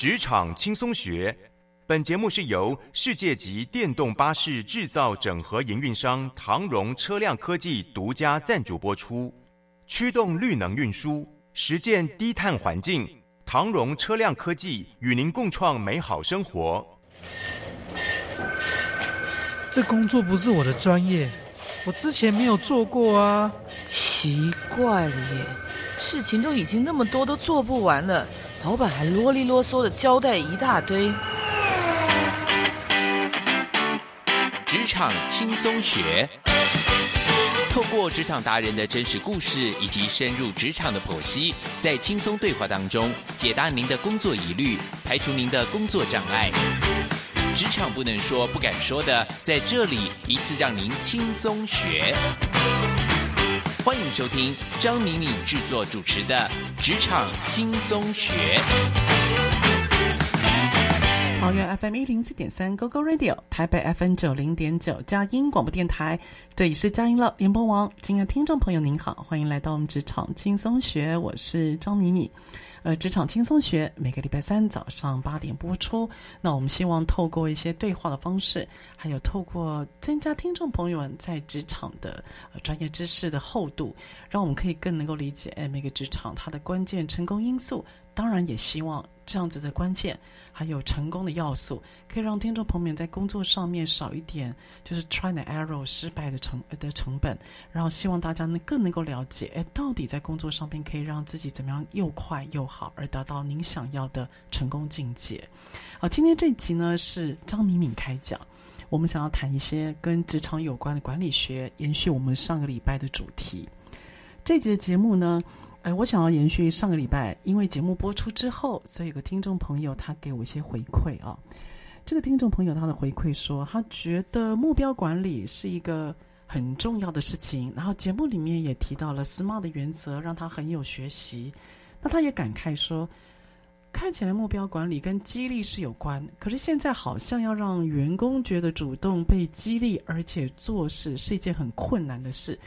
职场轻松学，本节目是由世界级电动巴士制造整合营运商唐荣车辆科技独家赞助播出。驱动绿能运输，实践低碳环境，唐荣车辆科技与您共创美好生活。这工作不是我的专业，我之前没有做过啊。奇怪了耶，事情都已经那么多，都做不完了，老板还啰里啰嗦的交代一大堆。职场轻松学，透过职场达人的真实故事以及深入职场的剖析，在轻松对话当中解答您的工作疑虑，排除您的工作障碍。职场不能说、不敢说的，在这里一次让您轻松学。欢迎收听张敏敏制作主持的《职场轻松学》。桃园 FM 一零四点三 GoGo Radio，台北 FM 九零点九佳音广播电台，这里是佳音乐联播网。亲爱的听众朋友，您好，欢迎来到我们《职场轻松学》，我是张敏敏。呃，职场轻松学每个礼拜三早上八点播出。那我们希望透过一些对话的方式，还有透过增加听众朋友们在职场的专业知识的厚度，让我们可以更能够理解哎每个职场它的关键成功因素。当然，也希望这样子的关键还有成功的要素，可以让听众朋友们在工作上面少一点就是 try and error 失败的成的成本，然后希望大家呢更能够了解，哎，到底在工作上面可以让自己怎么样又快又好，而达到您想要的成功境界。好，今天这一集呢是张敏敏开讲，我们想要谈一些跟职场有关的管理学，延续我们上个礼拜的主题。这集的节目呢。哎，我想要延续上个礼拜，因为节目播出之后，所以有个听众朋友他给我一些回馈啊。这个听众朋友他的回馈说，他觉得目标管理是一个很重要的事情，然后节目里面也提到了 SMART 的原则，让他很有学习。那他也感慨说，看起来目标管理跟激励是有关，可是现在好像要让员工觉得主动被激励，而且做事是一件很困难的事。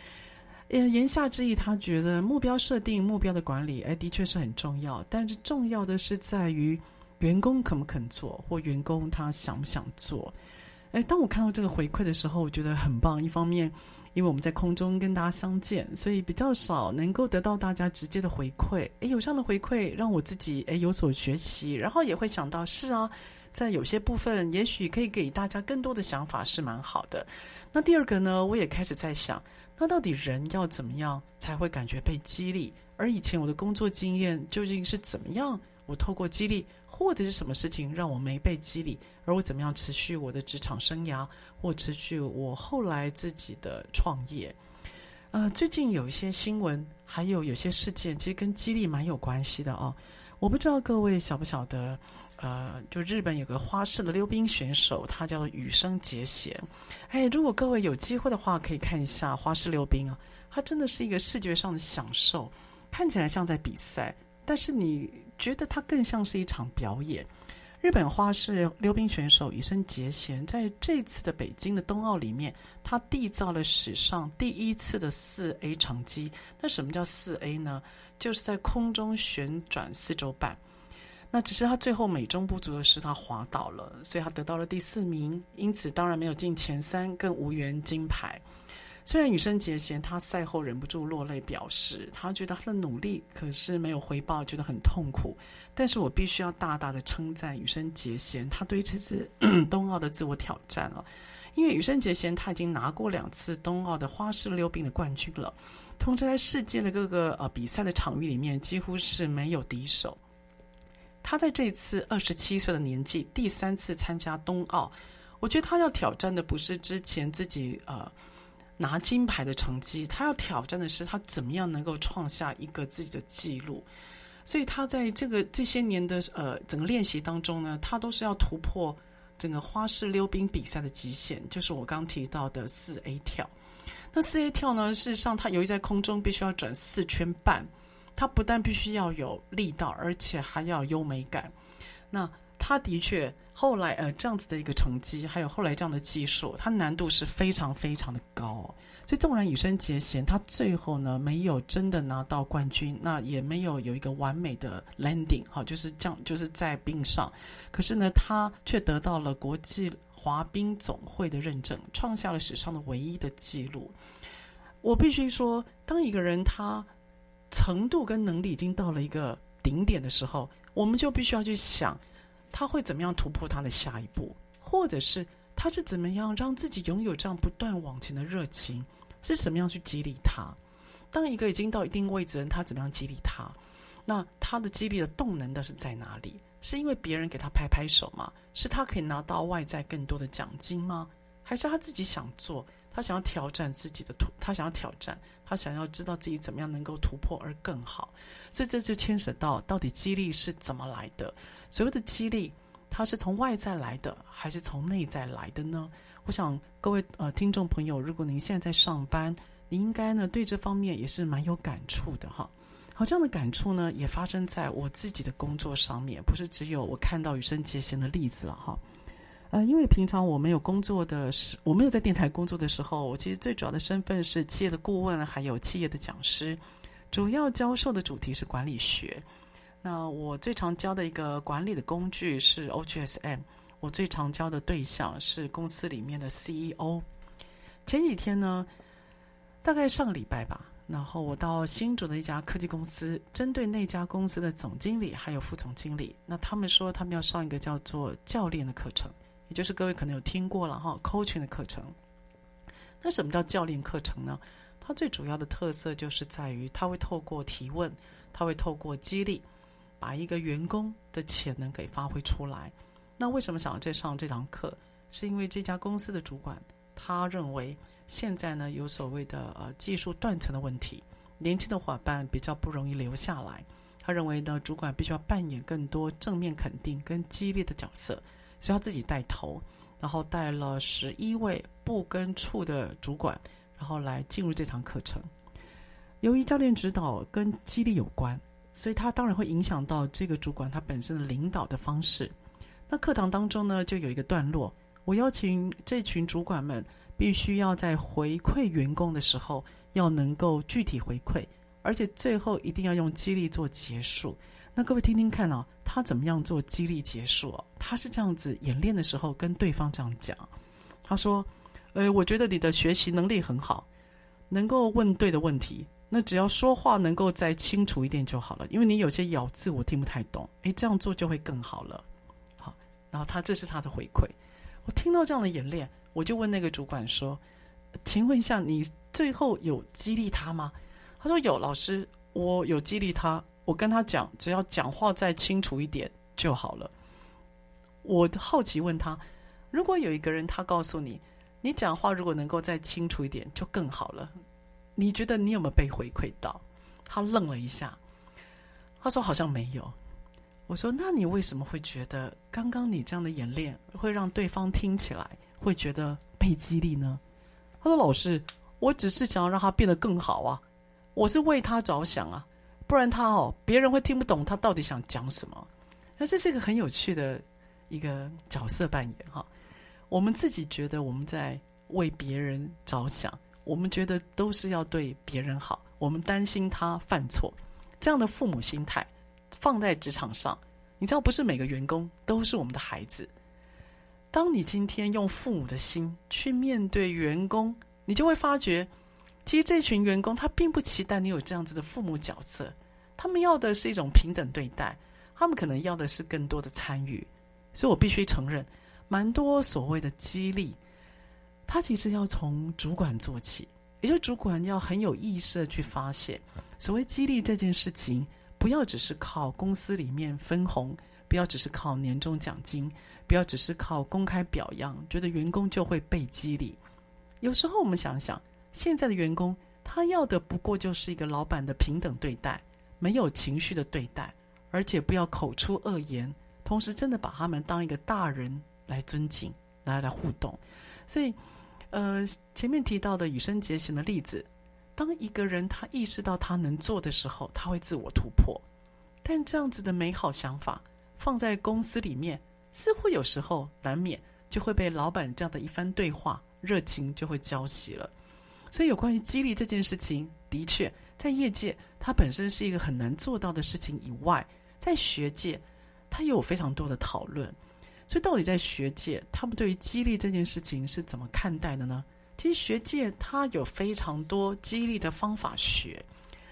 呃，言下之意，他觉得目标设定、目标的管理，哎，的确是很重要。但是重要的是在于员工肯不肯做，或员工他想不想做。哎，当我看到这个回馈的时候，我觉得很棒。一方面，因为我们在空中跟大家相见，所以比较少能够得到大家直接的回馈。哎，有这样的回馈，让我自己哎有所学习，然后也会想到，是啊，在有些部分，也许可以给大家更多的想法，是蛮好的。那第二个呢，我也开始在想。那到底人要怎么样才会感觉被激励？而以前我的工作经验究竟是怎么样？我透过激励，或者是什么事情让我没被激励？而我怎么样持续我的职场生涯，或持续我后来自己的创业？呃，最近有一些新闻，还有有些事件，其实跟激励蛮有关系的哦。我不知道各位晓不晓得？呃，就日本有个花式的溜冰选手，他叫羽生结弦。哎，如果各位有机会的话，可以看一下花式溜冰啊，它真的是一个视觉上的享受，看起来像在比赛，但是你觉得它更像是一场表演。日本花式溜冰选手羽生结弦在这次的北京的冬奥里面，他缔造了史上第一次的四 A 成绩。那什么叫四 A 呢？就是在空中旋转四周半。那只是他最后美中不足的是，他滑倒了，所以他得到了第四名，因此当然没有进前三，更无缘金牌。虽然羽生结弦他赛后忍不住落泪，表示他觉得他的努力可是没有回报，觉得很痛苦。但是我必须要大大的称赞羽生结弦，他对这次 冬奥的自我挑战了，因为羽生结弦他已经拿过两次冬奥的花式溜冰的冠军了，同时在世界的各个呃比赛的场域里面，几乎是没有敌手。他在这次二十七岁的年纪第三次参加冬奥，我觉得他要挑战的不是之前自己呃拿金牌的成绩，他要挑战的是他怎么样能够创下一个自己的记录。所以他在这个这些年的呃整个练习当中呢，他都是要突破整个花式溜冰比赛的极限，就是我刚提到的四 A 跳。那四 A 跳呢，事实上他由于在空中必须要转四圈半，他不但必须要有力道，而且还要优美感。那他的确后来呃这样子的一个成绩，还有后来这样的技术，它难度是非常非常的高。所以纵然羽生结弦他最后呢没有真的拿到冠军，那也没有有一个完美的 landing 哈，就是这样就是在冰上，可是呢他却得到了国际滑冰总会的认证，创下了史上的唯一的记录。我必须说，当一个人他程度跟能力已经到了一个顶点的时候，我们就必须要去想他会怎么样突破他的下一步，或者是。他是怎么样让自己拥有这样不断往前的热情？是什么样去激励他？当一个已经到一定位置的人，他怎么样激励他？那他的激励的动能的是在哪里？是因为别人给他拍拍手吗？是他可以拿到外在更多的奖金吗？还是他自己想做？他想要挑战自己的突，他想要挑战，他想要知道自己怎么样能够突破而更好？所以这就牵扯到到底激励是怎么来的？所谓的激励。它是从外在来的，还是从内在来的呢？我想各位呃听众朋友，如果您现在在上班，你应该呢对这方面也是蛮有感触的哈。好，这样的感触呢也发生在我自己的工作上面，不是只有我看到羽生结弦的例子了哈。呃，因为平常我没有工作的时，我没有在电台工作的时候，我其实最主要的身份是企业的顾问，还有企业的讲师，主要教授的主题是管理学。那我最常教的一个管理的工具是 OGSM，我最常教的对象是公司里面的 CEO。前几天呢，大概上个礼拜吧，然后我到新竹的一家科技公司，针对那家公司的总经理还有副总经理，那他们说他们要上一个叫做教练的课程，也就是各位可能有听过了哈，coaching 的课程。那什么叫教练课程呢？它最主要的特色就是在于，它会透过提问，它会透过激励。把一个员工的潜能给发挥出来。那为什么想要再上这堂课？是因为这家公司的主管他认为现在呢有所谓的呃技术断层的问题，年轻的伙伴比较不容易留下来。他认为呢主管必须要扮演更多正面肯定跟激励的角色，所以他自己带头，然后带了十一位部跟处的主管，然后来进入这堂课程。由于教练指导跟激励有关。所以他当然会影响到这个主管他本身的领导的方式。那课堂当中呢，就有一个段落，我邀请这群主管们必须要在回馈员工的时候，要能够具体回馈，而且最后一定要用激励做结束。那各位听听看哦，他怎么样做激励结束？他是这样子演练的时候跟对方这样讲，他说：“呃，我觉得你的学习能力很好，能够问对的问题。”那只要说话能够再清楚一点就好了，因为你有些咬字我听不太懂。诶，这样做就会更好了。好，然后他这是他的回馈。我听到这样的演练，我就问那个主管说：“请问一下，你最后有激励他吗？”他说：“有，老师，我有激励他。我跟他讲，只要讲话再清楚一点就好了。”我好奇问他：“如果有一个人他告诉你，你讲话如果能够再清楚一点就更好了。”你觉得你有没有被回馈到？他愣了一下，他说好像没有。我说那你为什么会觉得刚刚你这样的演练会让对方听起来会觉得被激励呢？他说老师，我只是想要让他变得更好啊，我是为他着想啊，不然他哦别人会听不懂他到底想讲什么。那这是一个很有趣的一个角色扮演哈。我们自己觉得我们在为别人着想。我们觉得都是要对别人好，我们担心他犯错，这样的父母心态放在职场上，你知道不是每个员工都是我们的孩子。当你今天用父母的心去面对员工，你就会发觉，其实这群员工他并不期待你有这样子的父母角色，他们要的是一种平等对待，他们可能要的是更多的参与。所以我必须承认，蛮多所谓的激励。他其实要从主管做起，也就主管要很有意识的去发现，所谓激励这件事情，不要只是靠公司里面分红，不要只是靠年终奖金，不要只是靠公开表扬，觉得员工就会被激励。有时候我们想想，现在的员工，他要的不过就是一个老板的平等对待，没有情绪的对待，而且不要口出恶言，同时真的把他们当一个大人来尊敬，来来互动。所以，呃，前面提到的羽生结弦的例子，当一个人他意识到他能做的时候，他会自我突破。但这样子的美好想法放在公司里面，似乎有时候难免就会被老板这样的一番对话，热情就会浇熄了。所以，有关于激励这件事情，的确在业界它本身是一个很难做到的事情以外，在学界它也有非常多的讨论。所以，到底在学界，他们对于激励这件事情是怎么看待的呢？其实，学界它有非常多激励的方法学。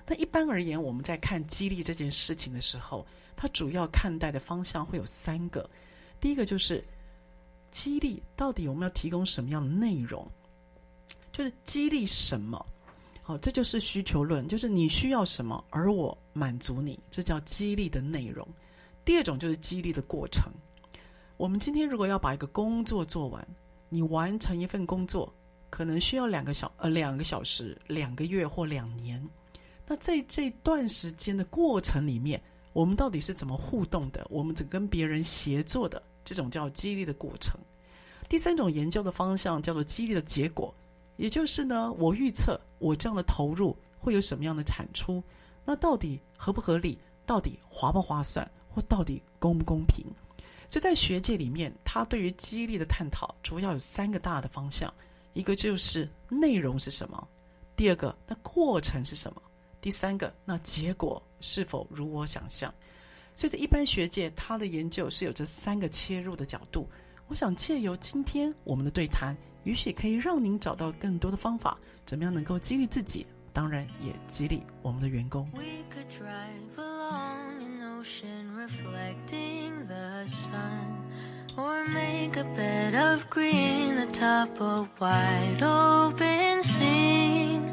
那一般而言，我们在看激励这件事情的时候，它主要看待的方向会有三个。第一个就是激励到底我们要提供什么样的内容？就是激励什么？好，这就是需求论，就是你需要什么，而我满足你，这叫激励的内容。第二种就是激励的过程。我们今天如果要把一个工作做完，你完成一份工作，可能需要两个小呃两个小时、两个月或两年。那在这段时间的过程里面，我们到底是怎么互动的？我们怎跟别人协作的？这种叫激励的过程。第三种研究的方向叫做激励的结果。也就是呢，我预测我这样的投入会有什么样的产出，那到底合不合理？到底划不划算？或到底公不公平？所以在学界里面，他对于激励的探讨主要有三个大的方向：一个就是内容是什么；第二个，那过程是什么；第三个，那结果是否如我想象？所以在一般学界，他的研究是有这三个切入的角度。我想借由今天我们的对谈。也许可以让您找到更多的方法，怎么样能够激励自己，当然也激励我们的员工。We could drive along an ocean reflecting the sun, or make a bed of green atop a wide open scene.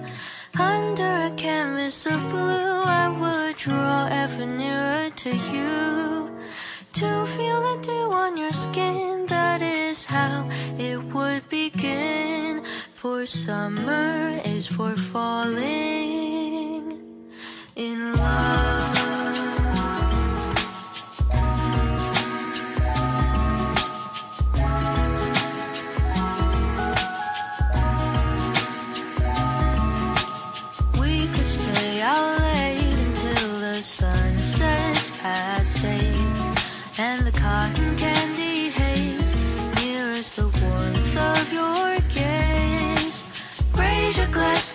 Under a canvas of blue, I would draw ever nearer to you. To feel the dew on your skin, that is how it would begin. For summer is for falling in love.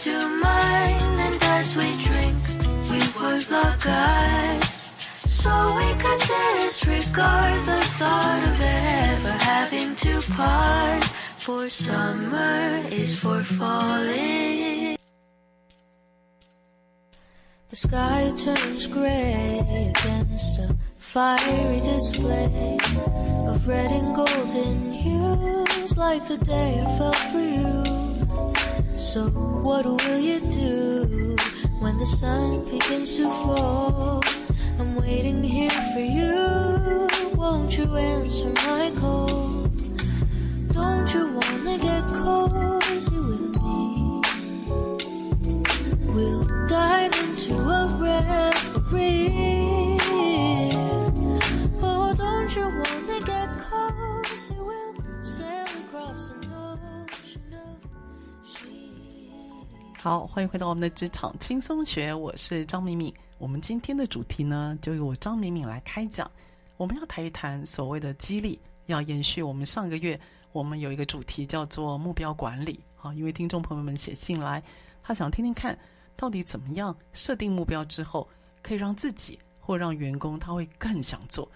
To mine, and as we drink, we would lock eyes. So we could disregard the thought of ever having to part. For summer is for falling. The sky turns gray against a fiery display of red and golden hues like the day I fell for you. So what will you do when the sun begins to fall? I'm waiting here for you. Won't you answer my call? Don't you wanna get cozy with me? We'll dive into a reverie. 好，欢迎回到我们的职场轻松学，我是张敏敏。我们今天的主题呢，就由我张敏敏来开讲。我们要谈一谈所谓的激励，要延续我们上个月我们有一个主题叫做目标管理。好，因为听众朋友们写信来，他想听听看。到底怎么样设定目标之后，可以让自己或让员工他会更想做？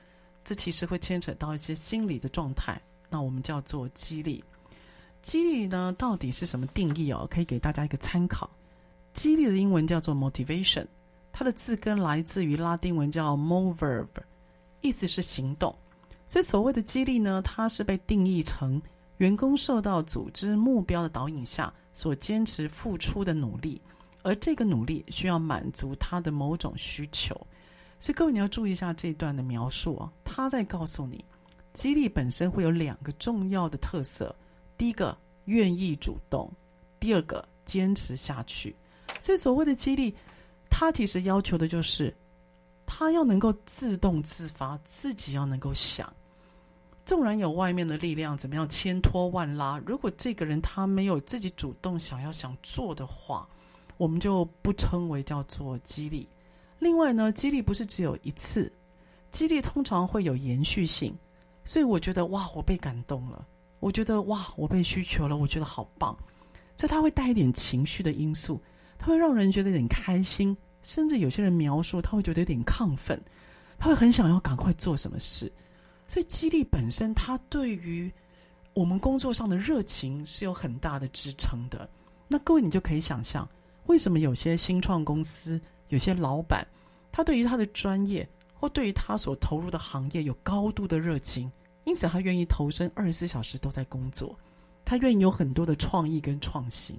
这其实会牵扯到一些心理的状态。那我们叫做激励。激励呢，到底是什么定义哦？可以给大家一个参考。激励的英文叫做 motivation，它的字根来自于拉丁文叫 mover，意思是行动。所以所谓的激励呢，它是被定义成员工受到组织目标的导引下所坚持付出的努力。而这个努力需要满足他的某种需求，所以各位你要注意一下这一段的描述啊，他在告诉你，激励本身会有两个重要的特色：第一个愿意主动，第二个坚持下去。所以所谓的激励，它其实要求的就是他要能够自动自发，自己要能够想。纵然有外面的力量怎么样千拖万拉，如果这个人他没有自己主动想要想做的话，我们就不称为叫做激励。另外呢，激励不是只有一次，激励通常会有延续性。所以我觉得哇，我被感动了。我觉得哇，我被需求了，我觉得好棒。这它会带一点情绪的因素，它会让人觉得有点开心，甚至有些人描述他会觉得有点亢奋，他会很想要赶快做什么事。所以，激励本身，它对于我们工作上的热情是有很大的支撑的。那各位，你就可以想象，为什么有些新创公司、有些老板，他对于他的专业或对于他所投入的行业有高度的热情，因此他愿意投身二十四小时都在工作，他愿意有很多的创意跟创新。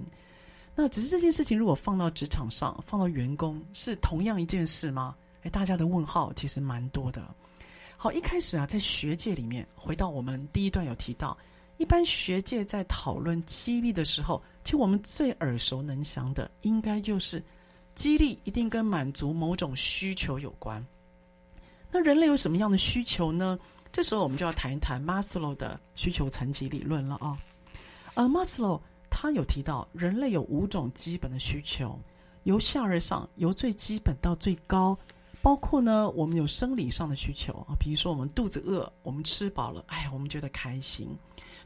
那只是这件事情，如果放到职场上，放到员工，是同样一件事吗？诶，大家的问号其实蛮多的。好，一开始啊，在学界里面，回到我们第一段有提到，一般学界在讨论激励的时候，其实我们最耳熟能详的，应该就是激励一定跟满足某种需求有关。那人类有什么样的需求呢？这时候我们就要谈一谈马斯洛的需求层级理论了啊。而马斯洛他有提到，人类有五种基本的需求，由下而上，由最基本到最高。包括呢，我们有生理上的需求啊，比如说我们肚子饿，我们吃饱了，哎，我们觉得开心。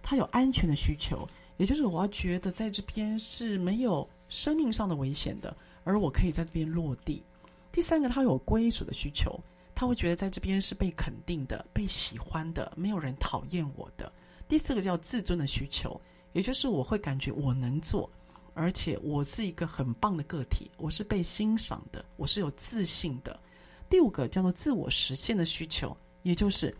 他有安全的需求，也就是我要觉得在这边是没有生命上的危险的，而我可以在这边落地。第三个，他有归属的需求，他会觉得在这边是被肯定的、被喜欢的，没有人讨厌我的。第四个叫自尊的需求，也就是我会感觉我能做，而且我是一个很棒的个体，我是被欣赏的，我是有自信的。第五个叫做自我实现的需求，也就是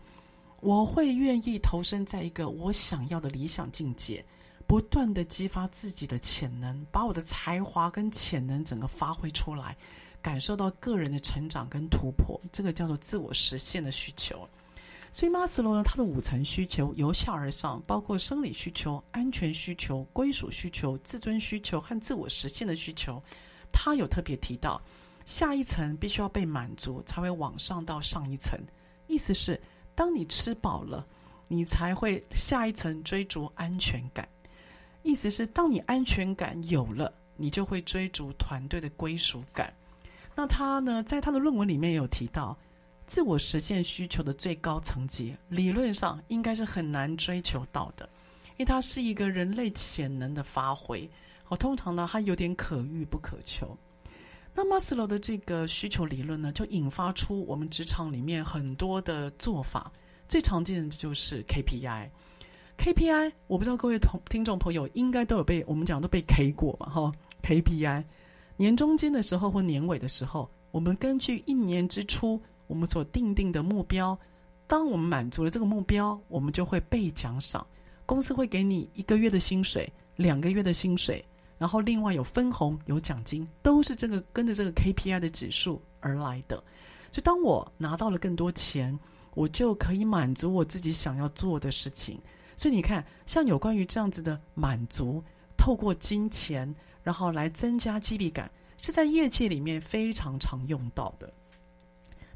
我会愿意投身在一个我想要的理想境界，不断的激发自己的潜能，把我的才华跟潜能整个发挥出来，感受到个人的成长跟突破，这个叫做自我实现的需求。所以马斯洛呢，他的五层需求由下而上，包括生理需求、安全需求、归属需求、自尊需求和自我实现的需求，他有特别提到。下一层必须要被满足，才会往上到上一层。意思是，当你吃饱了，你才会下一层追逐安全感。意思是，当你安全感有了，你就会追逐团队的归属感。那他呢，在他的论文里面也有提到，自我实现需求的最高层级，理论上应该是很难追求到的，因为它是一个人类潜能的发挥。哦，通常呢，它有点可遇不可求。那马斯洛的这个需求理论呢，就引发出我们职场里面很多的做法。最常见的就是 KPI。KPI，我不知道各位同听众朋友应该都有被我们讲都被 K 过嘛？哈，KPI，年中间的时候或年尾的时候，我们根据一年之初我们所定定的目标，当我们满足了这个目标，我们就会被奖赏。公司会给你一个月的薪水，两个月的薪水。然后另外有分红、有奖金，都是这个跟着这个 KPI 的指数而来的。所以当我拿到了更多钱，我就可以满足我自己想要做的事情。所以你看，像有关于这样子的满足，透过金钱，然后来增加激励感，是在业界里面非常常用到的。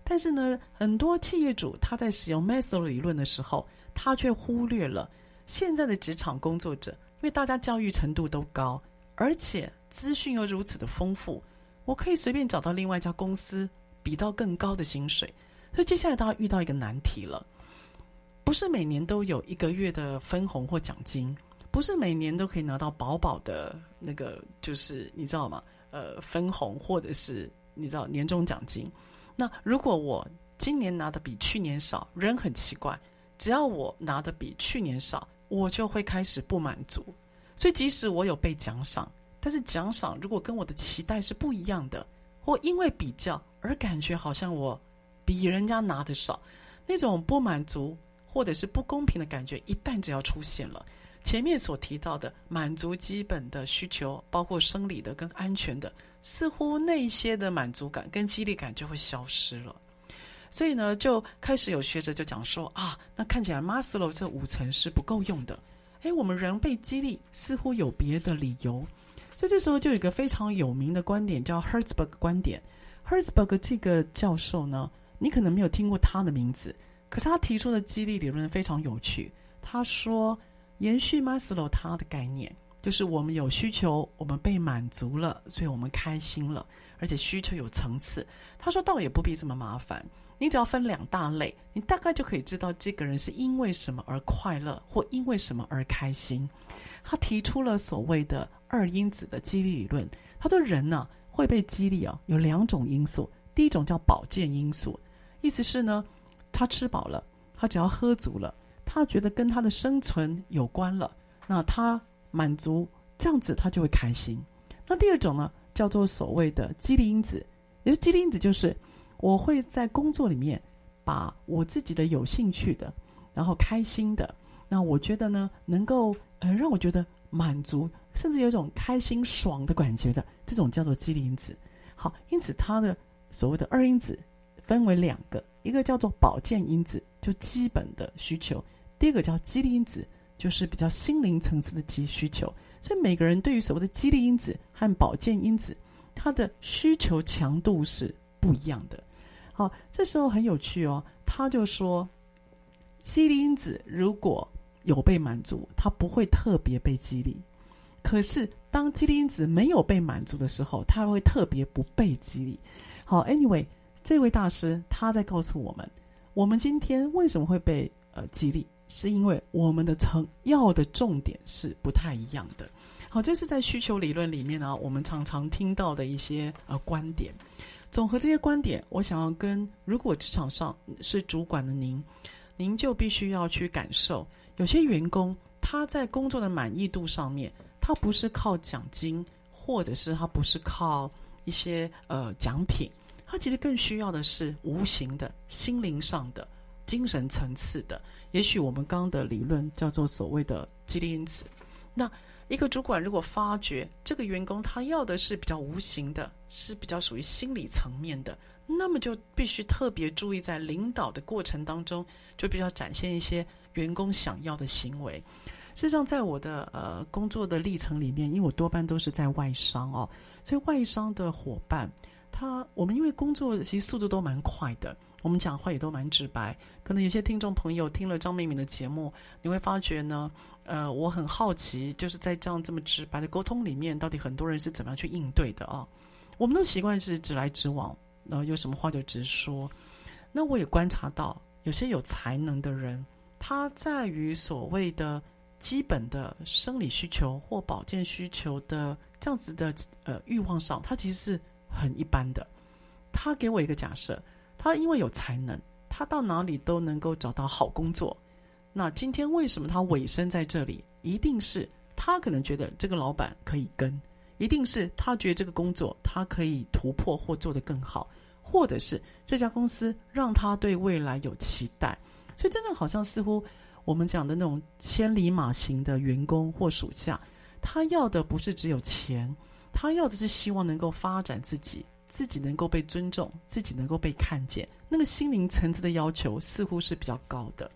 但是呢，很多企业主他在使用 Maslow 理论的时候，他却忽略了现在的职场工作者，因为大家教育程度都高。而且资讯又如此的丰富，我可以随便找到另外一家公司比到更高的薪水。所以接下来大家遇到一个难题了，不是每年都有一个月的分红或奖金，不是每年都可以拿到饱饱的那个，就是你知道吗？呃，分红或者是你知道年终奖金。那如果我今年拿的比去年少，人很奇怪，只要我拿的比去年少，我就会开始不满足。所以，即使我有被奖赏，但是奖赏如果跟我的期待是不一样的，或因为比较而感觉好像我比人家拿的少，那种不满足或者是不公平的感觉，一旦只要出现了，前面所提到的满足基本的需求，包括生理的跟安全的，似乎那些的满足感跟激励感就会消失了。所以呢，就开始有学者就讲说啊，那看起来马斯洛这五层是不够用的。哎，我们人被激励似乎有别的理由，所以这时候就有一个非常有名的观点，叫 Herzberg 观点。Herzberg 这个教授呢，你可能没有听过他的名字，可是他提出的激励理论非常有趣。他说，延续 Maslow 他的概念，就是我们有需求，我们被满足了，所以我们开心了，而且需求有层次。他说，倒也不必这么麻烦，你只要分两大类，你大概就可以知道这个人是因为什么而快乐，或因为什么而开心。他提出了所谓的二因子的激励理论。他说人呢、会被激励啊，有两种因素。第一种叫保健因素，意思是呢，他吃饱了，他只要喝足了，他觉得跟他的生存有关了，那他满足，这样子他就会开心。那第二种呢，叫做所谓的激励因子，也是激励因子就是我会在工作里面把我自己的有兴趣的，然后开心的。那我觉得呢，能够呃让我觉得满足，甚至有一种开心爽的感觉的，这种叫做激励因子。好，因此它的所谓的二因子分为两个，一个叫做保健因子，就基本的需求；第一个叫激励因子，就是比较心灵层次的激需求。所以每个人对于所谓的激励因子和保健因子，它的需求强度是不一样的。好，这时候很有趣哦，他就说，激励因子如果有被满足，他不会特别被激励。可是，当激励因子没有被满足的时候，他会特别不被激励。好，Anyway，这位大师他在告诉我们，我们今天为什么会被呃激励，是因为我们的层要的重点是不太一样的。好，这是在需求理论里面呢，我们常常听到的一些呃观点。总和这些观点，我想要跟如果职场上是主管的您，您就必须要去感受。有些员工他在工作的满意度上面，他不是靠奖金，或者是他不是靠一些呃奖品，他其实更需要的是无形的心灵上的、精神层次的。也许我们刚刚的理论叫做所谓的激励因子。那一个主管如果发觉这个员工他要的是比较无形的，是比较属于心理层面的，那么就必须特别注意在领导的过程当中，就必须要展现一些。员工想要的行为，事实上，在我的呃工作的历程里面，因为我多半都是在外商哦，所以外商的伙伴，他我们因为工作其实速度都蛮快的，我们讲话也都蛮直白。可能有些听众朋友听了张敏敏的节目，你会发觉呢，呃，我很好奇，就是在这样这么直白的沟通里面，到底很多人是怎么样去应对的啊？我们都习惯是直来直往，然后有什么话就直说。那我也观察到，有些有才能的人。他在于所谓的基本的生理需求或保健需求的这样子的呃欲望上，他其实是很一般的。他给我一个假设，他因为有才能，他到哪里都能够找到好工作。那今天为什么他委身在这里？一定是他可能觉得这个老板可以跟，一定是他觉得这个工作他可以突破或做得更好，或者是这家公司让他对未来有期待。所以，真正好像似乎我们讲的那种千里马型的员工或属下，他要的不是只有钱，他要的是希望能够发展自己，自己能够被尊重，自己能够被看见。那个心灵层次的要求似乎是比较高的。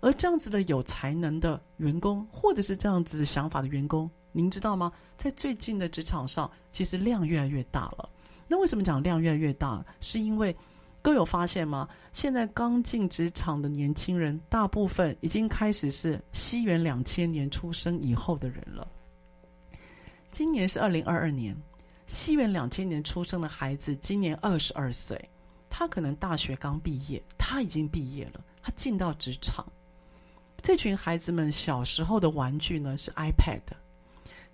而这样子的有才能的员工，或者是这样子想法的员工，您知道吗？在最近的职场上，其实量越来越大了。那为什么讲量越来越大？是因为各有发现吗？现在刚进职场的年轻人，大部分已经开始是西元两千年出生以后的人了。今年是二零二二年，西元两千年出生的孩子，今年二十二岁，他可能大学刚毕业，他已经毕业了，他进到职场。这群孩子们小时候的玩具呢是 iPad，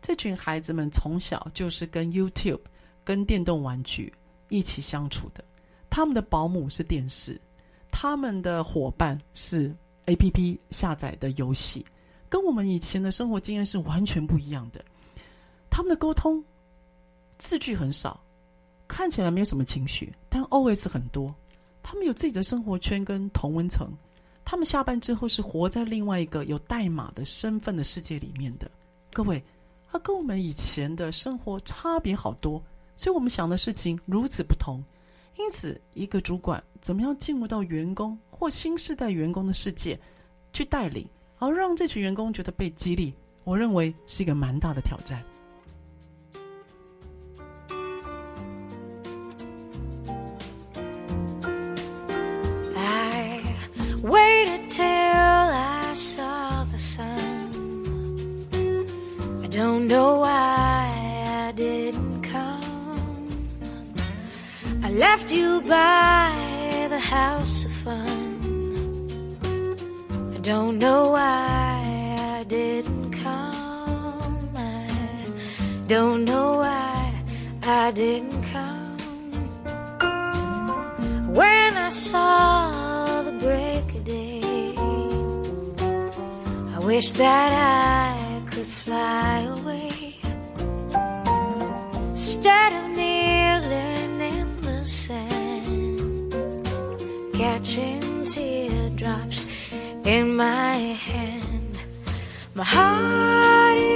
这群孩子们从小就是跟 YouTube、跟电动玩具一起相处的。他们的保姆是电视，他们的伙伴是 APP 下载的游戏，跟我们以前的生活经验是完全不一样的。他们的沟通字句很少，看起来没有什么情绪，但 OS 很多。他们有自己的生活圈跟同温层，他们下班之后是活在另外一个有代码的身份的世界里面的。各位，他跟我们以前的生活差别好多，所以我们想的事情如此不同。因此，一个主管怎么样进入到员工或新世代员工的世界去带领，而让这群员工觉得被激励，我认为是一个蛮大的挑战。waited till I saw the sun. I don't know why I didn't come. I left you by the house of fun. I don't know why I didn't come. I don't know why I didn't wish that I could fly away. Instead of kneeling in the sand, catching teardrops in my hand, my heart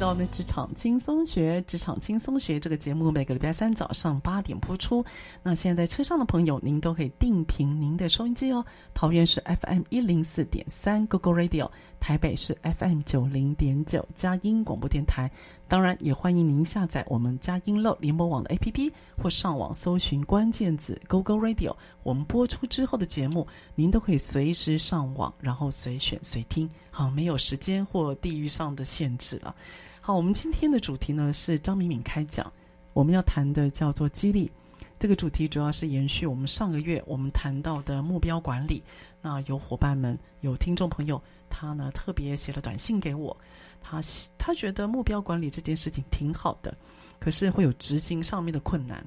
到我们职场轻松学。职场轻松学这个节目每个礼拜三早上八点播出。那现在在车上的朋友，您都可以定频您的收音机哦。桃园是 FM 一零四点三 GoGo Radio，台北是 FM 九零点九佳音广播电台。当然，也欢迎您下载我们佳音乐联播网的 APP，或上网搜寻关键字 GoGo Radio。我们播出之后的节目，您都可以随时上网，然后随选随听。好，没有时间或地域上的限制了。好，我们今天的主题呢是张敏敏开讲，我们要谈的叫做激励。这个主题主要是延续我们上个月我们谈到的目标管理。那有伙伴们、有听众朋友，他呢特别写了短信给我，他他觉得目标管理这件事情挺好的，可是会有执行上面的困难。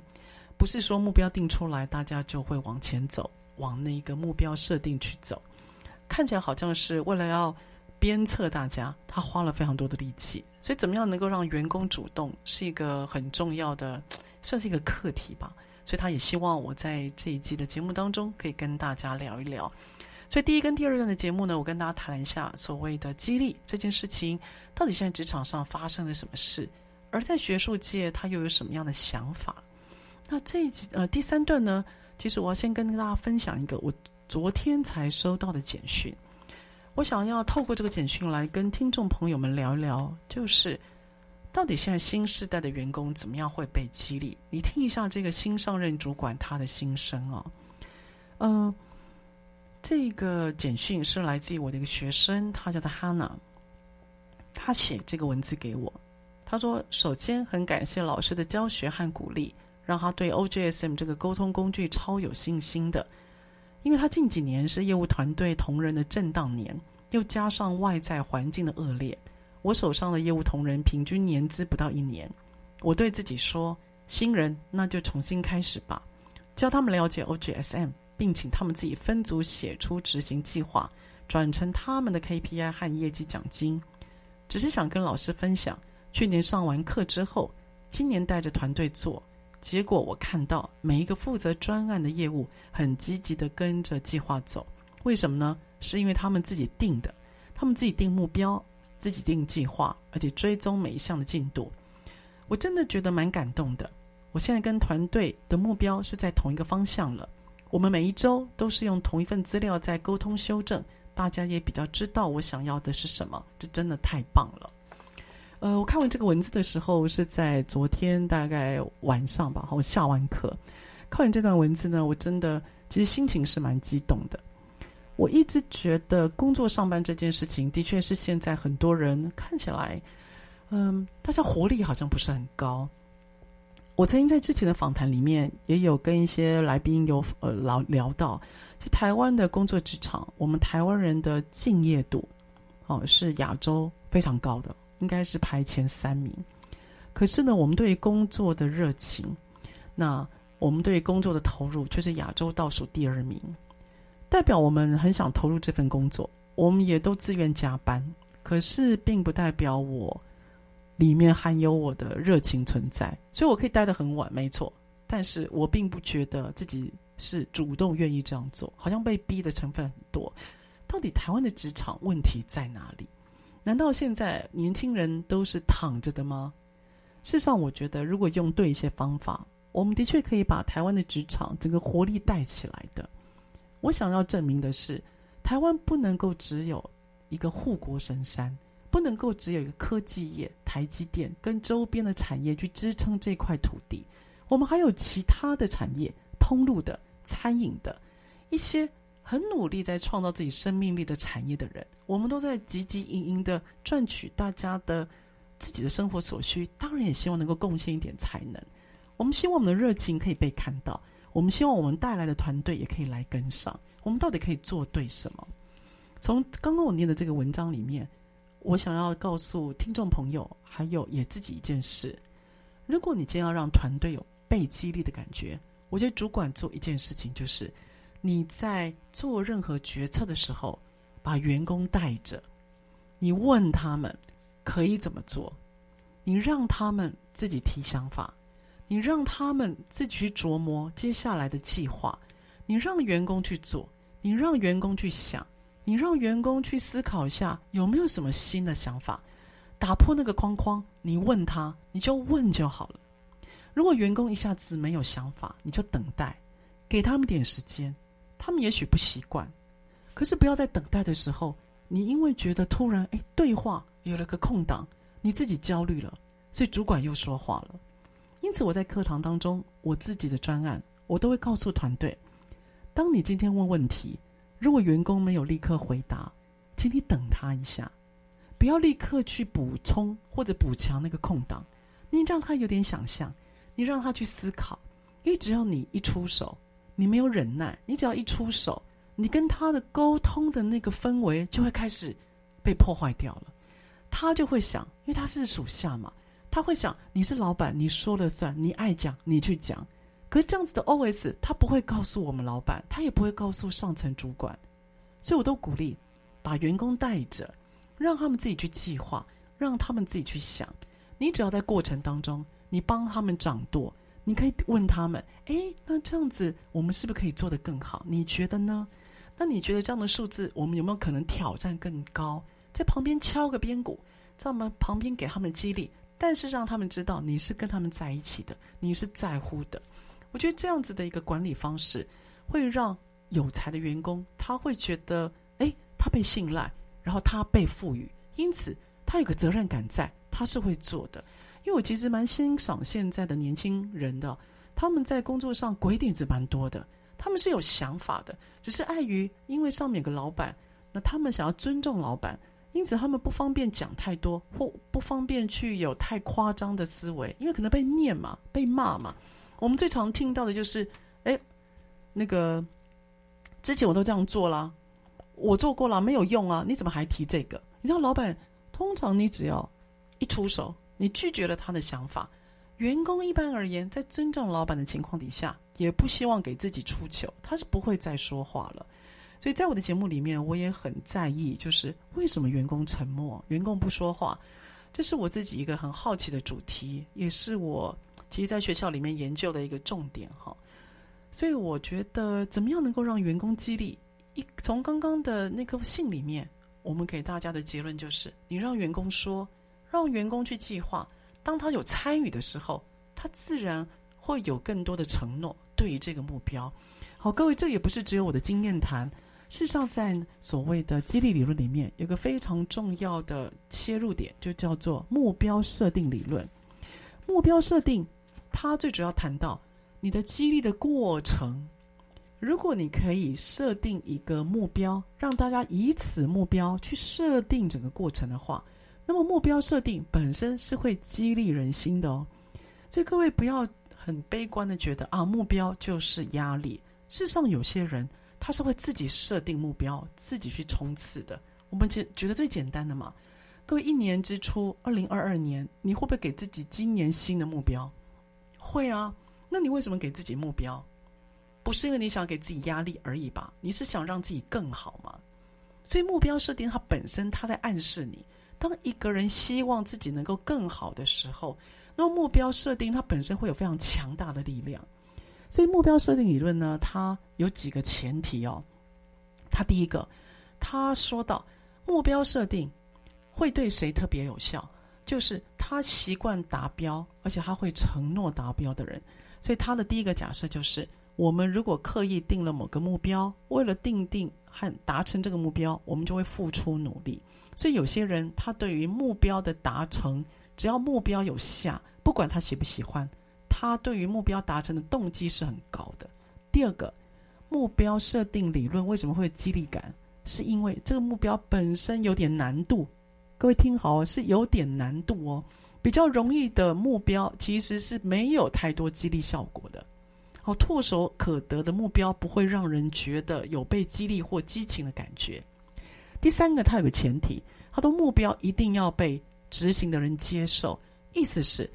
不是说目标定出来，大家就会往前走，往那个目标设定去走。看起来好像是为了要鞭策大家，他花了非常多的力气。所以，怎么样能够让员工主动，是一个很重要的，算是一个课题吧。所以，他也希望我在这一季的节目当中可以跟大家聊一聊。所以，第一跟第二段的节目呢，我跟大家谈一下所谓的激励这件事情，到底现在职场上发生了什么事，而在学术界，他又有什么样的想法？那这一集呃第三段呢，其实我要先跟大家分享一个我昨天才收到的简讯。我想要透过这个简讯来跟听众朋友们聊一聊，就是到底现在新时代的员工怎么样会被激励？你听一下这个新上任主管他的心声、哦。嗯、这个简讯是来自于我的一个学生，他叫做 Hannah，他写这个文字给我。他说：“首先很感谢老师的教学和鼓励，让他对 OJSM 这个沟通工具超有信心的。”因为他近几年是业务团队同仁的震荡年，又加上外在环境的恶劣，我手上的业务同仁平均年资不到一年。我对自己说：“新人那就重新开始吧，教他们了解 OGSM，并请他们自己分组写出执行计划，转成他们的 KPI 和业绩奖金。”只是想跟老师分享，去年上完课之后，今年带着团队做。结果我看到每一个负责专案的业务很积极的跟着计划走，为什么呢？是因为他们自己定的，他们自己定目标，自己定计划，而且追踪每一项的进度。我真的觉得蛮感动的。我现在跟团队的目标是在同一个方向了。我们每一周都是用同一份资料在沟通修正，大家也比较知道我想要的是什么。这真的太棒了。呃，我看完这个文字的时候是在昨天大概晚上吧，我下完课看完这段文字呢，我真的其实心情是蛮激动的。我一直觉得工作上班这件事情，的确是现在很多人看起来，嗯，大家活力好像不是很高。我曾经在之前的访谈里面也有跟一些来宾有呃聊聊到，就台湾的工作职场，我们台湾人的敬业度哦是亚洲非常高的。应该是排前三名，可是呢，我们对工作的热情，那我们对工作的投入却是亚洲倒数第二名，代表我们很想投入这份工作，我们也都自愿加班，可是并不代表我里面含有我的热情存在，所以我可以待得很晚，没错，但是我并不觉得自己是主动愿意这样做，好像被逼的成分很多。到底台湾的职场问题在哪里？难道现在年轻人都是躺着的吗？事实上，我觉得如果用对一些方法，我们的确可以把台湾的职场整个活力带起来的。我想要证明的是，台湾不能够只有一个护国神山，不能够只有一个科技业、台积电跟周边的产业去支撑这块土地。我们还有其他的产业、通路的、餐饮的一些。很努力在创造自己生命力的产业的人，我们都在汲汲营营的赚取大家的自己的生活所需，当然也希望能够贡献一点才能。我们希望我们的热情可以被看到，我们希望我们带来的团队也可以来跟上。我们到底可以做对什么？从刚刚我念的这个文章里面，我想要告诉听众朋友，还有也自己一件事：如果你今天要让团队有被激励的感觉，我觉得主管做一件事情就是。你在做任何决策的时候，把员工带着，你问他们可以怎么做，你让他们自己提想法，你让他们自己去琢磨接下来的计划，你让员工去做，你让员工去想，你让员工去思考一下有没有什么新的想法，打破那个框框，你问他，你就问就好了。如果员工一下子没有想法，你就等待，给他们点时间。他们也许不习惯，可是不要在等待的时候，你因为觉得突然哎，对话有了个空档，你自己焦虑了，所以主管又说话了。因此我在课堂当中，我自己的专案，我都会告诉团队：当你今天问问题，如果员工没有立刻回答，请你等他一下，不要立刻去补充或者补强那个空档，你让他有点想象，你让他去思考，因为只要你一出手。你没有忍耐，你只要一出手，你跟他的沟通的那个氛围就会开始被破坏掉了。他就会想，因为他是属下嘛，他会想你是老板，你说了算，你爱讲你去讲。可是这样子的 OS，他不会告诉我们老板，他也不会告诉上层主管。所以我都鼓励把员工带着，让他们自己去计划，让他们自己去想。你只要在过程当中，你帮他们掌舵。你可以问他们：“哎，那这样子，我们是不是可以做得更好？你觉得呢？那你觉得这样的数字，我们有没有可能挑战更高？在旁边敲个边鼓，在我们旁边给他们激励，但是让他们知道你是跟他们在一起的，你是在乎的。我觉得这样子的一个管理方式，会让有才的员工他会觉得，哎，他被信赖，然后他被赋予，因此他有个责任感在，他是会做的。”因为我其实蛮欣赏现在的年轻人的，他们在工作上鬼点子蛮多的，他们是有想法的，只是碍于因为上面有个老板，那他们想要尊重老板，因此他们不方便讲太多，或不方便去有太夸张的思维，因为可能被念嘛，被骂嘛。我们最常听到的就是，哎，那个之前我都这样做了，我做过了，没有用啊，你怎么还提这个？你知道，老板通常你只要一出手。你拒绝了他的想法，员工一般而言，在尊重老板的情况底下，也不希望给自己出糗，他是不会再说话了。所以在我的节目里面，我也很在意，就是为什么员工沉默，员工不说话，这是我自己一个很好奇的主题，也是我其实在学校里面研究的一个重点哈。所以我觉得，怎么样能够让员工激励？一从刚刚的那封信里面，我们给大家的结论就是：你让员工说，让员工去计划。当他有参与的时候，他自然会有更多的承诺对于这个目标。好，各位，这也不是只有我的经验谈。事实上，在所谓的激励理论里面，有个非常重要的切入点，就叫做目标设定理论。目标设定，它最主要谈到你的激励的过程。如果你可以设定一个目标，让大家以此目标去设定整个过程的话，那么目标设定本身是会激励人心的哦。所以各位不要很悲观的觉得啊，目标就是压力。事实上，有些人他是会自己设定目标，自己去冲刺的。我们举举个最简单的嘛，各位一年之初，二零二二年，你会不会给自己今年新的目标？会啊。那你为什么给自己目标？不是因为你想给自己压力而已吧？你是想让自己更好吗？所以目标设定它本身，它在暗示你，当一个人希望自己能够更好的时候，那目标设定它本身会有非常强大的力量。所以目标设定理论呢，它有几个前提哦。它第一个，他说到目标设定会对谁特别有效，就是他习惯达标，而且他会承诺达标的人。所以他的第一个假设就是。我们如果刻意定了某个目标，为了定定和达成这个目标，我们就会付出努力。所以有些人他对于目标的达成，只要目标有下，不管他喜不喜欢，他对于目标达成的动机是很高的。第二个，目标设定理论为什么会有激励感？是因为这个目标本身有点难度。各位听好哦，是有点难度哦。比较容易的目标其实是没有太多激励效果的。好，唾手可得的目标不会让人觉得有被激励或激情的感觉。第三个，它有个前提，它的目标一定要被执行的人接受。意思是，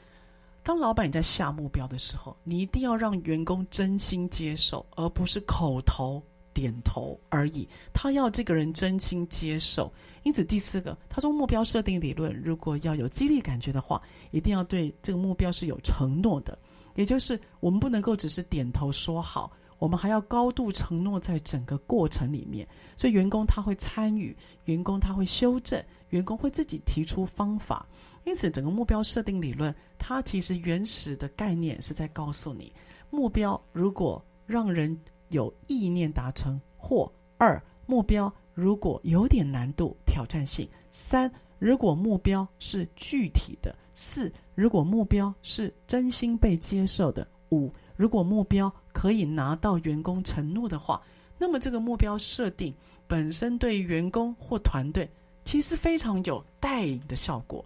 当老板你在下目标的时候，你一定要让员工真心接受，而不是口头点头而已。他要这个人真心接受。因此，第四个，他说目标设定理论，如果要有激励感觉的话，一定要对这个目标是有承诺的。也就是我们不能够只是点头说好，我们还要高度承诺在整个过程里面。所以员工他会参与，员工他会修正，员工会自己提出方法。因此，整个目标设定理论，它其实原始的概念是在告诉你，目标如果让人有意念达成，或二目标如果有点难度、挑战性，三如果目标是具体的，四。如果目标是真心被接受的，五，如果目标可以拿到员工承诺的话，那么这个目标设定本身对员工或团队其实非常有带领的效果。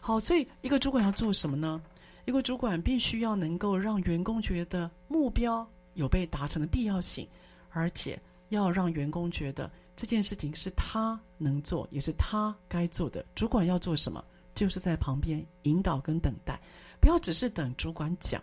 好，所以一个主管要做什么呢？一个主管必须要能够让员工觉得目标有被达成的必要性，而且要让员工觉得这件事情是他能做，也是他该做的。主管要做什么？就是在旁边引导跟等待，不要只是等主管讲，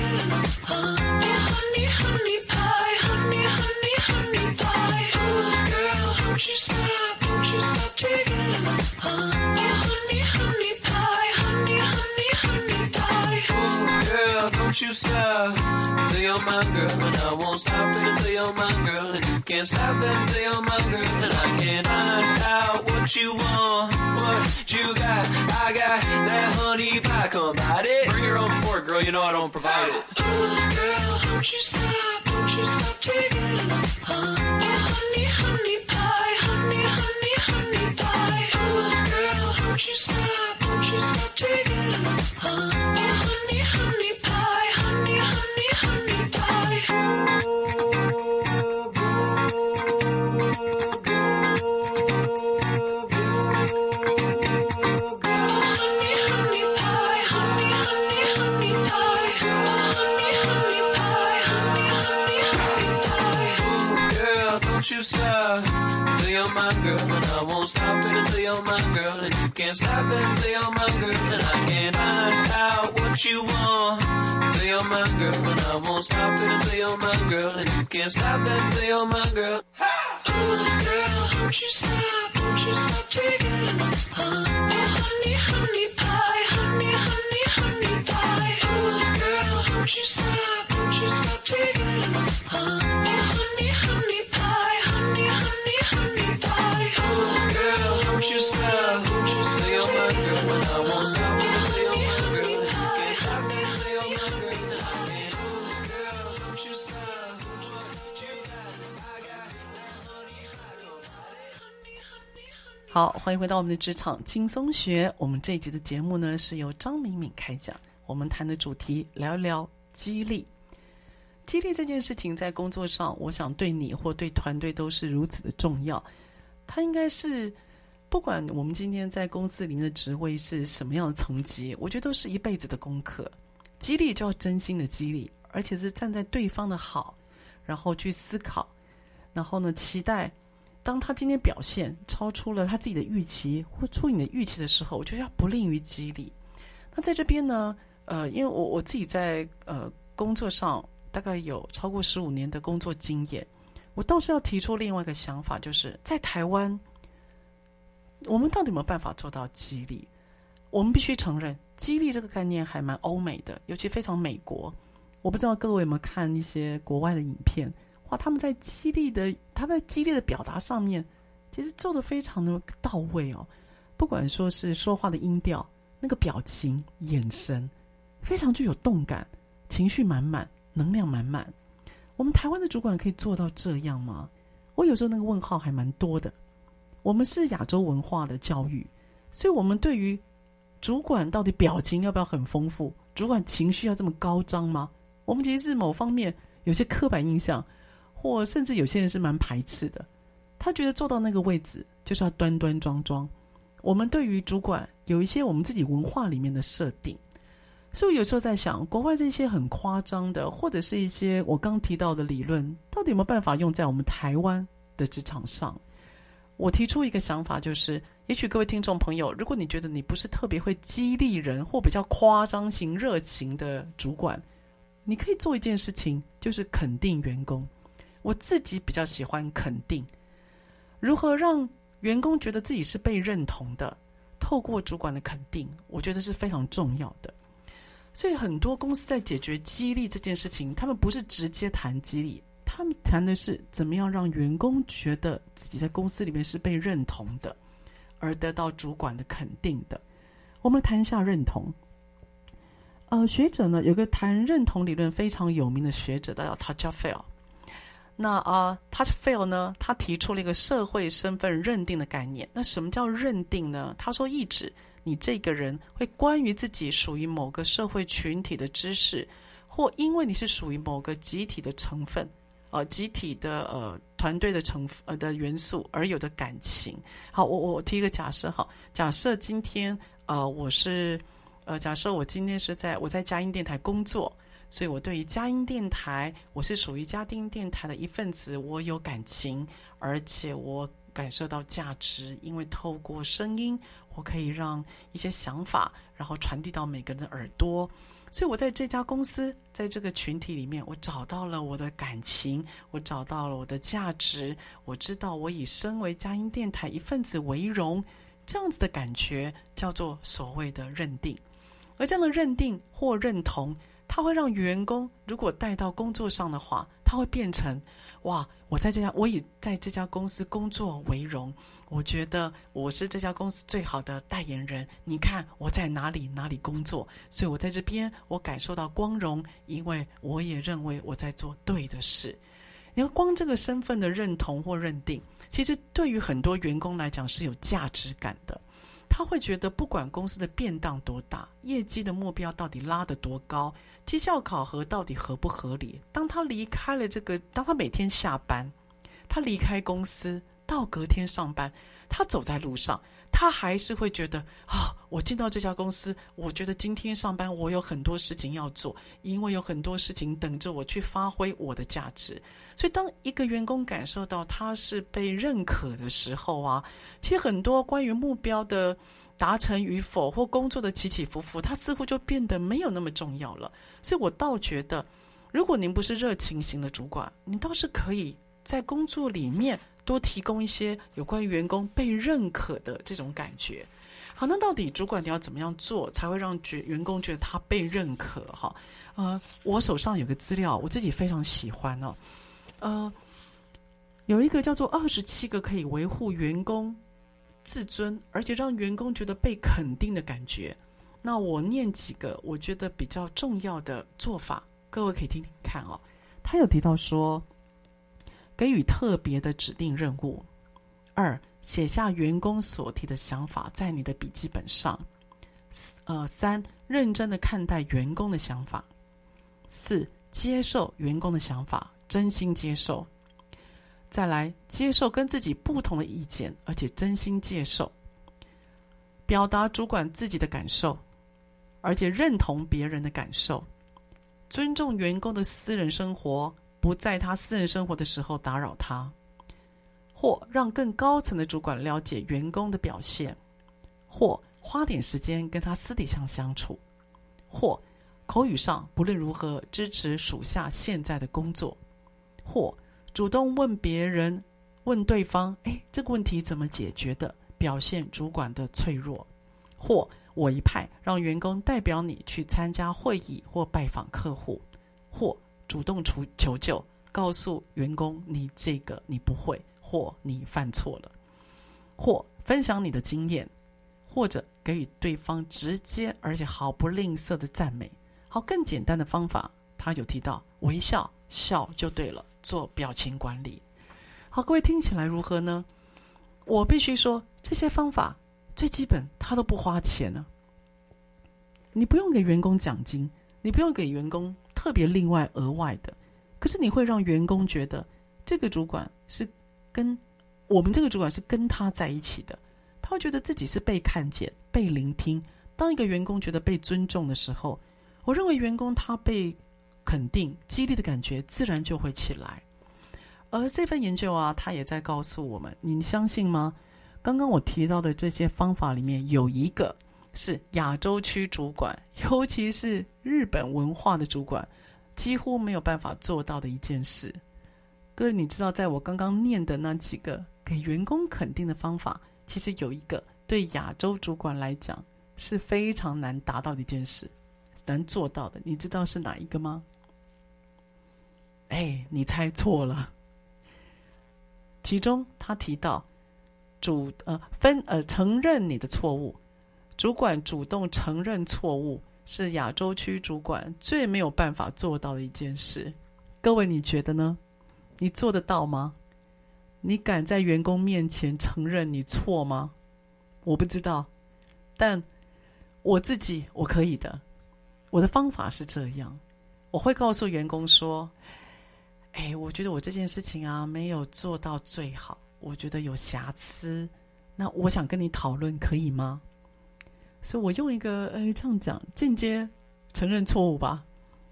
you. And I can't find out what you want, what you got. I got that honey pie, come it. Bring your own fork, girl, you know I don't provide it. Oh, girl, don't you stop, don't you stop taking honey, honey pie, honey, honey, honey pie. Oh, girl, don't you stop, don't you stop taking can't stop and play on my girl, and I can't find out what you want. Play on my girl, and I won't stop and play on my girl, and you can't stop and play on my girl. Ha! Ooh, girl, don't you stop, don't you stop taking my, oh, honey, honey pie. 好，欢迎回到我们的职场轻松学。我们这一集的节目呢，是由张敏敏开讲。我们谈的主题，聊一聊激励。激励这件事情，在工作上，我想对你或对团队都是如此的重要。它应该是，不管我们今天在公司里面的职位是什么样的层级，我觉得都是一辈子的功课。激励就要真心的激励，而且是站在对方的好，然后去思考，然后呢，期待。当他今天表现超出了他自己的预期或出你的预期的时候，我觉得要不吝于激励。那在这边呢，呃，因为我我自己在呃工作上大概有超过十五年的工作经验，我倒是要提出另外一个想法，就是在台湾，我们到底有没有办法做到激励？我们必须承认，激励这个概念还蛮欧美的，尤其非常美国。我不知道各位有没有看一些国外的影片。哇，他们在激励的，他们在激励的表达上面，其实做的非常的到位哦。不管说是说话的音调、那个表情、眼神，非常具有动感，情绪满满，能量满满。我们台湾的主管可以做到这样吗？我有时候那个问号还蛮多的。我们是亚洲文化的教育，所以我们对于主管到底表情要不要很丰富，主管情绪要这么高涨吗？我们其实是某方面有些刻板印象。或甚至有些人是蛮排斥的，他觉得坐到那个位置就是要端端庄庄。我们对于主管有一些我们自己文化里面的设定，所以有时候在想，国外这些很夸张的，或者是一些我刚提到的理论，到底有没有办法用在我们台湾的职场上？我提出一个想法，就是也许各位听众朋友，如果你觉得你不是特别会激励人或比较夸张型热情的主管，你可以做一件事情，就是肯定员工。我自己比较喜欢肯定，如何让员工觉得自己是被认同的，透过主管的肯定，我觉得是非常重要的。所以很多公司在解决激励这件事情，他们不是直接谈激励，他们谈的是怎么样让员工觉得自己在公司里面是被认同的，而得到主管的肯定的。我们谈一下认同。呃，学者呢，有个谈认同理论非常有名的学者，他叫 Tajfel。那啊，他 fail 呢？他提出了一个社会身份认定的概念。那什么叫认定呢？他说，意指你这个人会关于自己属于某个社会群体的知识，或因为你是属于某个集体的成分，呃，集体的呃团队的成呃的元素而有的感情。好，我我提一个假设，好，假设今天呃我是呃假设我今天是在我在佳音电台工作。所以，我对于佳音电台，我是属于佳音电台的一份子，我有感情，而且我感受到价值，因为透过声音，我可以让一些想法，然后传递到每个人的耳朵。所以，我在这家公司，在这个群体里面，我找到了我的感情，我找到了我的价值，我知道我以身为佳音电台一份子为荣，这样子的感觉叫做所谓的认定，而这样的认定或认同。他会让员工如果带到工作上的话，他会变成哇！我在这家，我以在这家公司工作为荣。我觉得我是这家公司最好的代言人。你看我在哪里哪里工作，所以我在这边我感受到光荣，因为我也认为我在做对的事。你要光这个身份的认同或认定，其实对于很多员工来讲是有价值感的。他会觉得，不管公司的变动多大，业绩的目标到底拉得多高，绩效考核到底合不合理。当他离开了这个，当他每天下班，他离开公司到隔天上班，他走在路上，他还是会觉得啊，我进到这家公司，我觉得今天上班我有很多事情要做，因为有很多事情等着我去发挥我的价值。所以，当一个员工感受到他是被认可的时候啊，其实很多关于目标的达成与否或工作的起起伏伏，他似乎就变得没有那么重要了。所以我倒觉得，如果您不是热情型的主管，你倒是可以在工作里面多提供一些有关于员工被认可的这种感觉。好，那到底主管你要怎么样做才会让觉员工觉得他被认可？哈，呃，我手上有个资料，我自己非常喜欢哦。呃，有一个叫做二十七个可以维护员工自尊，而且让员工觉得被肯定的感觉。那我念几个我觉得比较重要的做法，各位可以听听看哦。他有提到说，给予特别的指定任务。二，写下员工所提的想法在你的笔记本上。呃，三，认真的看待员工的想法。四，接受员工的想法，真心接受。再来，接受跟自己不同的意见，而且真心接受。表达主管自己的感受，而且认同别人的感受。尊重员工的私人生活，不在他私人生活的时候打扰他。或让更高层的主管了解员工的表现，或花点时间跟他私底下相处，或口语上不论如何支持属下现在的工作，或主动问别人问对方：“哎，这个问题怎么解决的？”表现主管的脆弱，或我一派让员工代表你去参加会议或拜访客户，或主动求求救，告诉员工你这个你不会。或你犯错了，或分享你的经验，或者给予对方直接而且毫不吝啬的赞美。好，更简单的方法，他有提到微笑，笑就对了。做表情管理。好，各位听起来如何呢？我必须说，这些方法最基本，他都不花钱呢、你不用给员工奖金，你不用给员工特别另外额外的，可是你会让员工觉得这个主管是。跟我们这个主管是跟他在一起的，他会觉得自己是被看见、被聆听。当一个员工觉得被尊重的时候，我认为员工他被肯定、激励的感觉自然就会起来。而这份研究啊，他也在告诉我们，你相信吗？刚刚我提到的这些方法里面，有一个是亚洲区主管，尤其是日本文化的主管，几乎没有办法做到的一件事。各位，你知道，在我刚刚念的那几个给员工肯定的方法，其实有一个对亚洲主管来讲是非常难达到的一件事，难做到的。你知道是哪一个吗？哎，你猜错了。其中他提到主呃分呃承认你的错误，主管主动承认错误是亚洲区主管最没有办法做到的一件事。各位，你觉得呢？你做得到吗？你敢在员工面前承认你错吗？我不知道，但我自己我可以的。我的方法是这样，我会告诉员工说：“哎，我觉得我这件事情啊没有做到最好，我觉得有瑕疵。那我想跟你讨论，可以吗？”所以，我用一个哎这样讲，间接承认错误吧。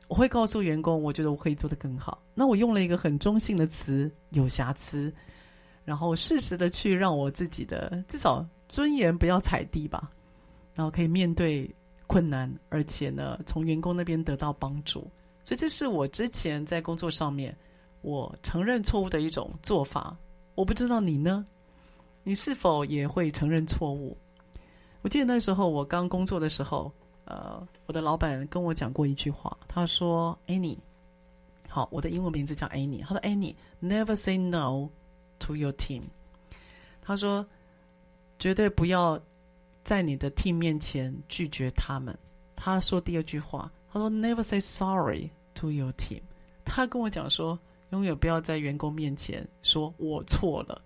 我会告诉员工，我觉得我可以做得更好。那我用了一个很中性的词，有瑕疵，然后适时的去让我自己的至少尊严不要踩地吧，然后可以面对困难，而且呢，从员工那边得到帮助。所以这是我之前在工作上面我承认错误的一种做法。我不知道你呢，你是否也会承认错误？我记得那时候我刚工作的时候。呃，我的老板跟我讲过一句话，他说：“Annie，好，我的英文名字叫 Annie。他说：‘Annie，never say no to your team。’他说，绝对不要在你的 team 面前拒绝他们。他说第二句话，他说：‘Never say sorry to your team。’他跟我讲说，永远不要在员工面前说我错了。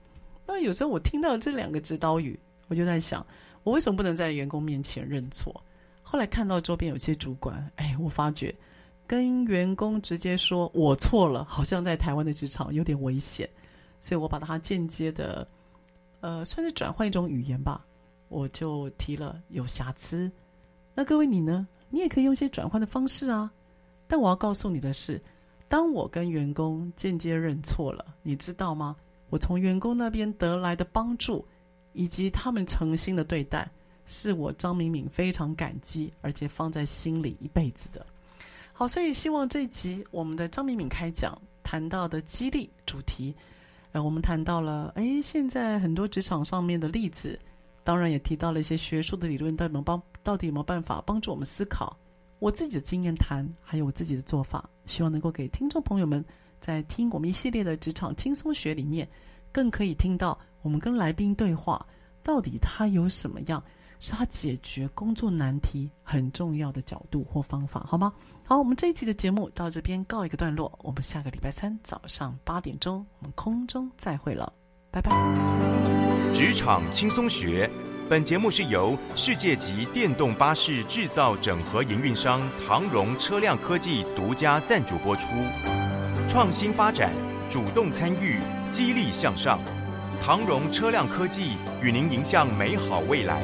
那有时候我听到这两个指导语，我就在想，我为什么不能在员工面前认错？”后来看到周边有些主管，哎，我发觉跟员工直接说“我错了”，好像在台湾的职场有点危险，所以我把它间接的，呃，算是转换一种语言吧，我就提了有瑕疵。那各位你呢？你也可以用一些转换的方式啊。但我要告诉你的是，当我跟员工间接认错了，你知道吗？我从员工那边得来的帮助，以及他们诚心的对待。是我张敏敏非常感激，而且放在心里一辈子的。好，所以希望这一集我们的张敏敏开讲谈到的激励主题，呃，我们谈到了，哎，现在很多职场上面的例子，当然也提到了一些学术的理论，到底有没有帮，到底有没有办法帮助我们思考？我自己的经验谈，还有我自己的做法，希望能够给听众朋友们在听我们一系列的职场轻松学里面，更可以听到我们跟来宾对话，到底他有什么样是他解决工作难题很重要的角度或方法，好吗？好，我们这一期的节目到这边告一个段落，我们下个礼拜三早上八点钟，我们空中再会了，拜拜。职场轻松学。本节目是由世界级电动巴士制造整合营运商唐荣车辆科技独家赞助播出。创新发展，主动参与，激励向上。唐荣车辆科技与您迎向美好未来。